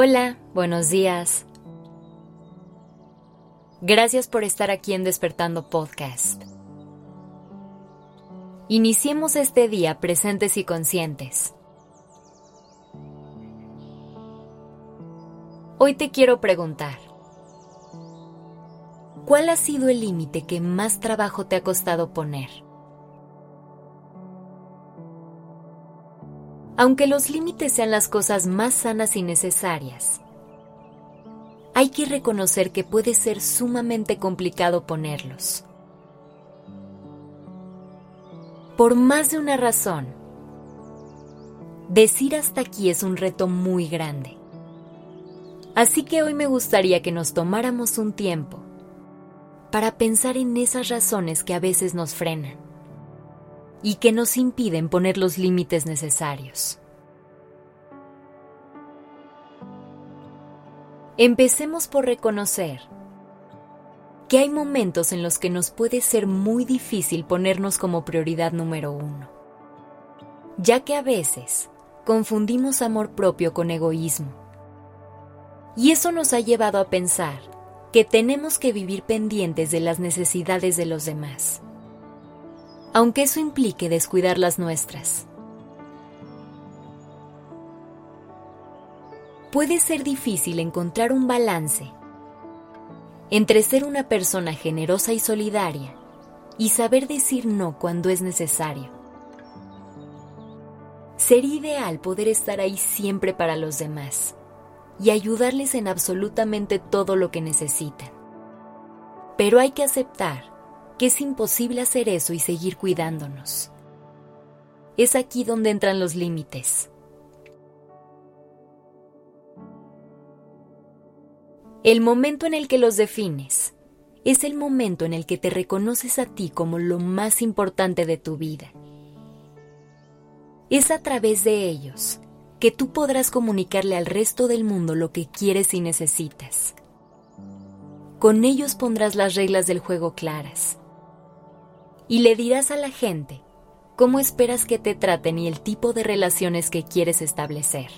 Hola, buenos días. Gracias por estar aquí en Despertando Podcast. Iniciemos este día presentes y conscientes. Hoy te quiero preguntar, ¿cuál ha sido el límite que más trabajo te ha costado poner? Aunque los límites sean las cosas más sanas y necesarias, hay que reconocer que puede ser sumamente complicado ponerlos. Por más de una razón, decir hasta aquí es un reto muy grande. Así que hoy me gustaría que nos tomáramos un tiempo para pensar en esas razones que a veces nos frenan y que nos impiden poner los límites necesarios. Empecemos por reconocer que hay momentos en los que nos puede ser muy difícil ponernos como prioridad número uno, ya que a veces confundimos amor propio con egoísmo. Y eso nos ha llevado a pensar que tenemos que vivir pendientes de las necesidades de los demás aunque eso implique descuidar las nuestras. Puede ser difícil encontrar un balance entre ser una persona generosa y solidaria y saber decir no cuando es necesario. Sería ideal poder estar ahí siempre para los demás y ayudarles en absolutamente todo lo que necesitan. Pero hay que aceptar que es imposible hacer eso y seguir cuidándonos. Es aquí donde entran los límites. El momento en el que los defines es el momento en el que te reconoces a ti como lo más importante de tu vida. Es a través de ellos que tú podrás comunicarle al resto del mundo lo que quieres y necesitas. Con ellos pondrás las reglas del juego claras y le dirás a la gente cómo esperas que te traten y el tipo de relaciones que quieres establecer.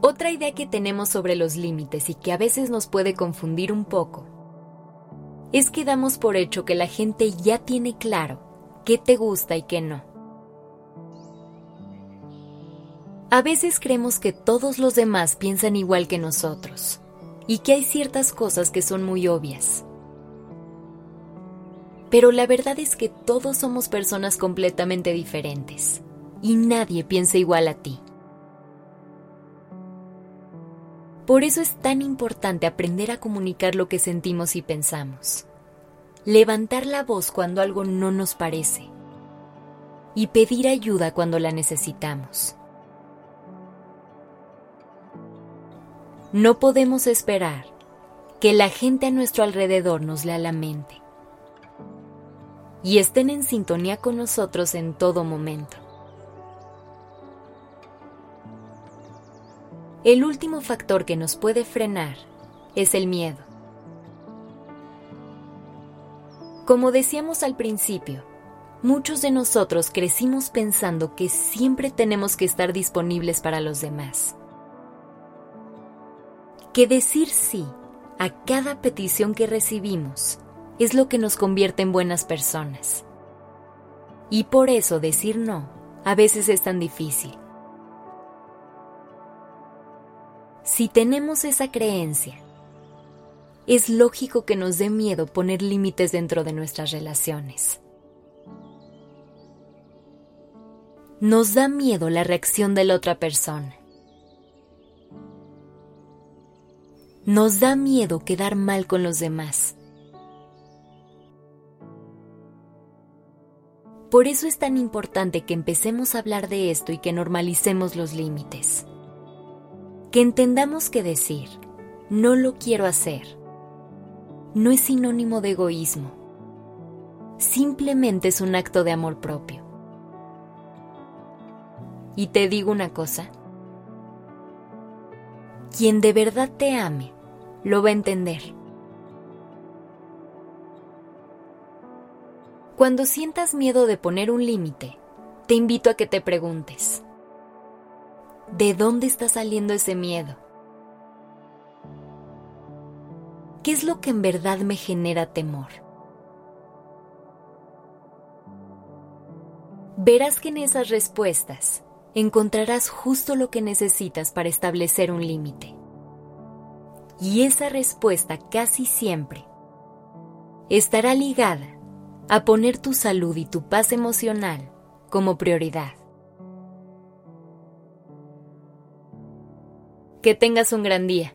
Otra idea que tenemos sobre los límites y que a veces nos puede confundir un poco es que damos por hecho que la gente ya tiene claro qué te gusta y qué no. A veces creemos que todos los demás piensan igual que nosotros y que hay ciertas cosas que son muy obvias. Pero la verdad es que todos somos personas completamente diferentes y nadie piensa igual a ti. Por eso es tan importante aprender a comunicar lo que sentimos y pensamos. Levantar la voz cuando algo no nos parece. Y pedir ayuda cuando la necesitamos. No podemos esperar que la gente a nuestro alrededor nos la mente y estén en sintonía con nosotros en todo momento. El último factor que nos puede frenar es el miedo. Como decíamos al principio, muchos de nosotros crecimos pensando que siempre tenemos que estar disponibles para los demás que decir sí a cada petición que recibimos es lo que nos convierte en buenas personas. Y por eso decir no a veces es tan difícil. Si tenemos esa creencia, es lógico que nos dé miedo poner límites dentro de nuestras relaciones. Nos da miedo la reacción de la otra persona. Nos da miedo quedar mal con los demás. Por eso es tan importante que empecemos a hablar de esto y que normalicemos los límites. Que entendamos que decir, no lo quiero hacer, no es sinónimo de egoísmo. Simplemente es un acto de amor propio. Y te digo una cosa, quien de verdad te ame lo va a entender. Cuando sientas miedo de poner un límite, te invito a que te preguntes, ¿De dónde está saliendo ese miedo? ¿Qué es lo que en verdad me genera temor? Verás que en esas respuestas encontrarás justo lo que necesitas para establecer un límite. Y esa respuesta casi siempre estará ligada a poner tu salud y tu paz emocional como prioridad. Que tengas un gran día.